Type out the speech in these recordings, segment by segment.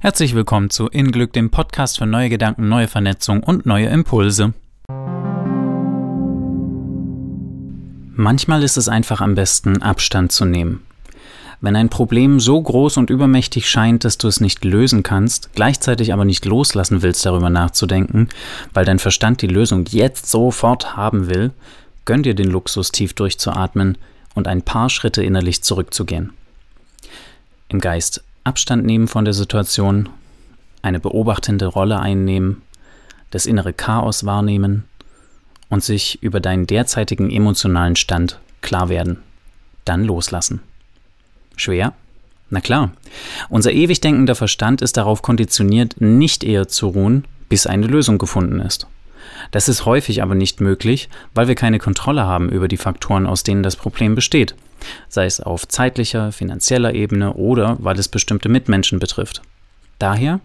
Herzlich willkommen zu In Glück, dem Podcast für neue Gedanken, neue Vernetzung und neue Impulse. Manchmal ist es einfach am besten, Abstand zu nehmen. Wenn ein Problem so groß und übermächtig scheint, dass du es nicht lösen kannst, gleichzeitig aber nicht loslassen willst, darüber nachzudenken, weil dein Verstand die Lösung jetzt sofort haben will, gönn dir den Luxus, tief durchzuatmen und ein paar Schritte innerlich zurückzugehen. Im Geist Abstand nehmen von der Situation, eine beobachtende Rolle einnehmen, das innere Chaos wahrnehmen und sich über deinen derzeitigen emotionalen Stand klar werden. Dann loslassen. Schwer? Na klar. Unser ewig denkender Verstand ist darauf konditioniert, nicht eher zu ruhen, bis eine Lösung gefunden ist. Das ist häufig aber nicht möglich, weil wir keine Kontrolle haben über die Faktoren, aus denen das Problem besteht, sei es auf zeitlicher, finanzieller Ebene oder weil es bestimmte Mitmenschen betrifft. Daher,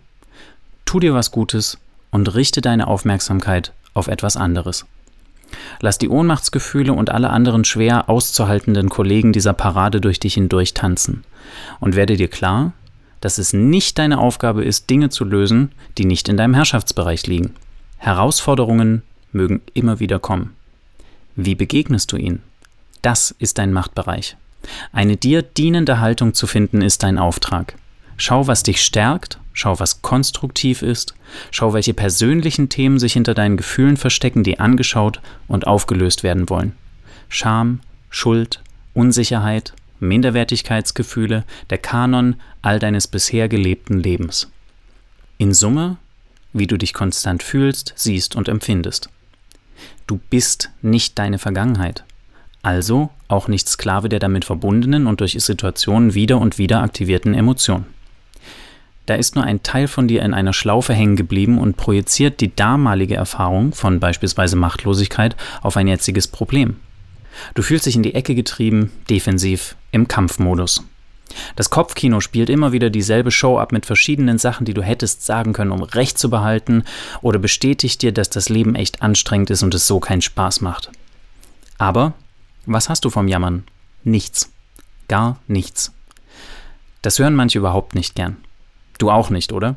tu dir was Gutes und richte deine Aufmerksamkeit auf etwas anderes. Lass die Ohnmachtsgefühle und alle anderen schwer auszuhaltenden Kollegen dieser Parade durch dich hindurch tanzen und werde dir klar, dass es nicht deine Aufgabe ist, Dinge zu lösen, die nicht in deinem Herrschaftsbereich liegen. Herausforderungen mögen immer wieder kommen. Wie begegnest du ihnen? Das ist dein Machtbereich. Eine dir dienende Haltung zu finden ist dein Auftrag. Schau, was dich stärkt, schau, was konstruktiv ist, schau, welche persönlichen Themen sich hinter deinen Gefühlen verstecken, die angeschaut und aufgelöst werden wollen. Scham, Schuld, Unsicherheit, Minderwertigkeitsgefühle, der Kanon all deines bisher gelebten Lebens. In Summe wie du dich konstant fühlst, siehst und empfindest. Du bist nicht deine Vergangenheit. Also auch nicht Sklave der damit verbundenen und durch Situationen wieder und wieder aktivierten Emotionen. Da ist nur ein Teil von dir in einer Schlaufe hängen geblieben und projiziert die damalige Erfahrung von beispielsweise Machtlosigkeit auf ein jetziges Problem. Du fühlst dich in die Ecke getrieben, defensiv, im Kampfmodus. Das Kopfkino spielt immer wieder dieselbe Show ab mit verschiedenen Sachen, die du hättest sagen können, um Recht zu behalten, oder bestätigt dir, dass das Leben echt anstrengend ist und es so keinen Spaß macht. Aber was hast du vom Jammern? Nichts. Gar nichts. Das hören manche überhaupt nicht gern. Du auch nicht, oder?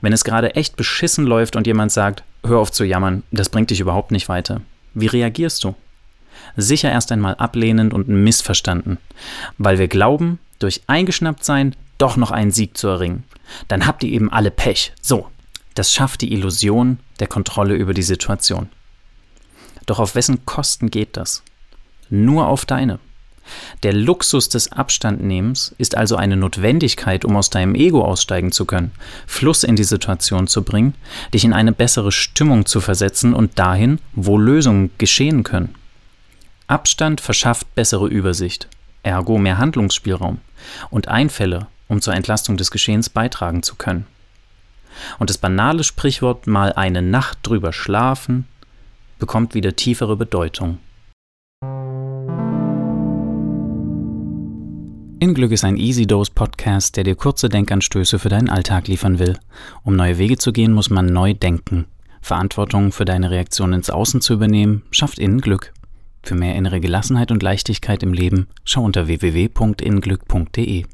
Wenn es gerade echt beschissen läuft und jemand sagt, hör auf zu jammern, das bringt dich überhaupt nicht weiter. Wie reagierst du? Sicher erst einmal ablehnend und missverstanden, weil wir glauben, durch eingeschnappt sein doch noch einen Sieg zu erringen. Dann habt ihr eben alle Pech. So, das schafft die Illusion der Kontrolle über die Situation. Doch auf wessen Kosten geht das? Nur auf deine. Der Luxus des Abstandnehmens ist also eine Notwendigkeit, um aus deinem Ego aussteigen zu können, Fluss in die Situation zu bringen, dich in eine bessere Stimmung zu versetzen und dahin, wo Lösungen geschehen können. Abstand verschafft bessere Übersicht ergo mehr Handlungsspielraum und Einfälle, um zur Entlastung des Geschehens beitragen zu können. Und das banale Sprichwort mal eine Nacht drüber schlafen bekommt wieder tiefere Bedeutung. In Glück ist ein Easy Dose Podcast, der dir kurze Denkanstöße für deinen Alltag liefern will. Um neue Wege zu gehen, muss man neu denken. Verantwortung für deine Reaktion ins Außen zu übernehmen, schafft innen Glück. Für mehr innere Gelassenheit und Leichtigkeit im Leben schau unter www.inglück.de.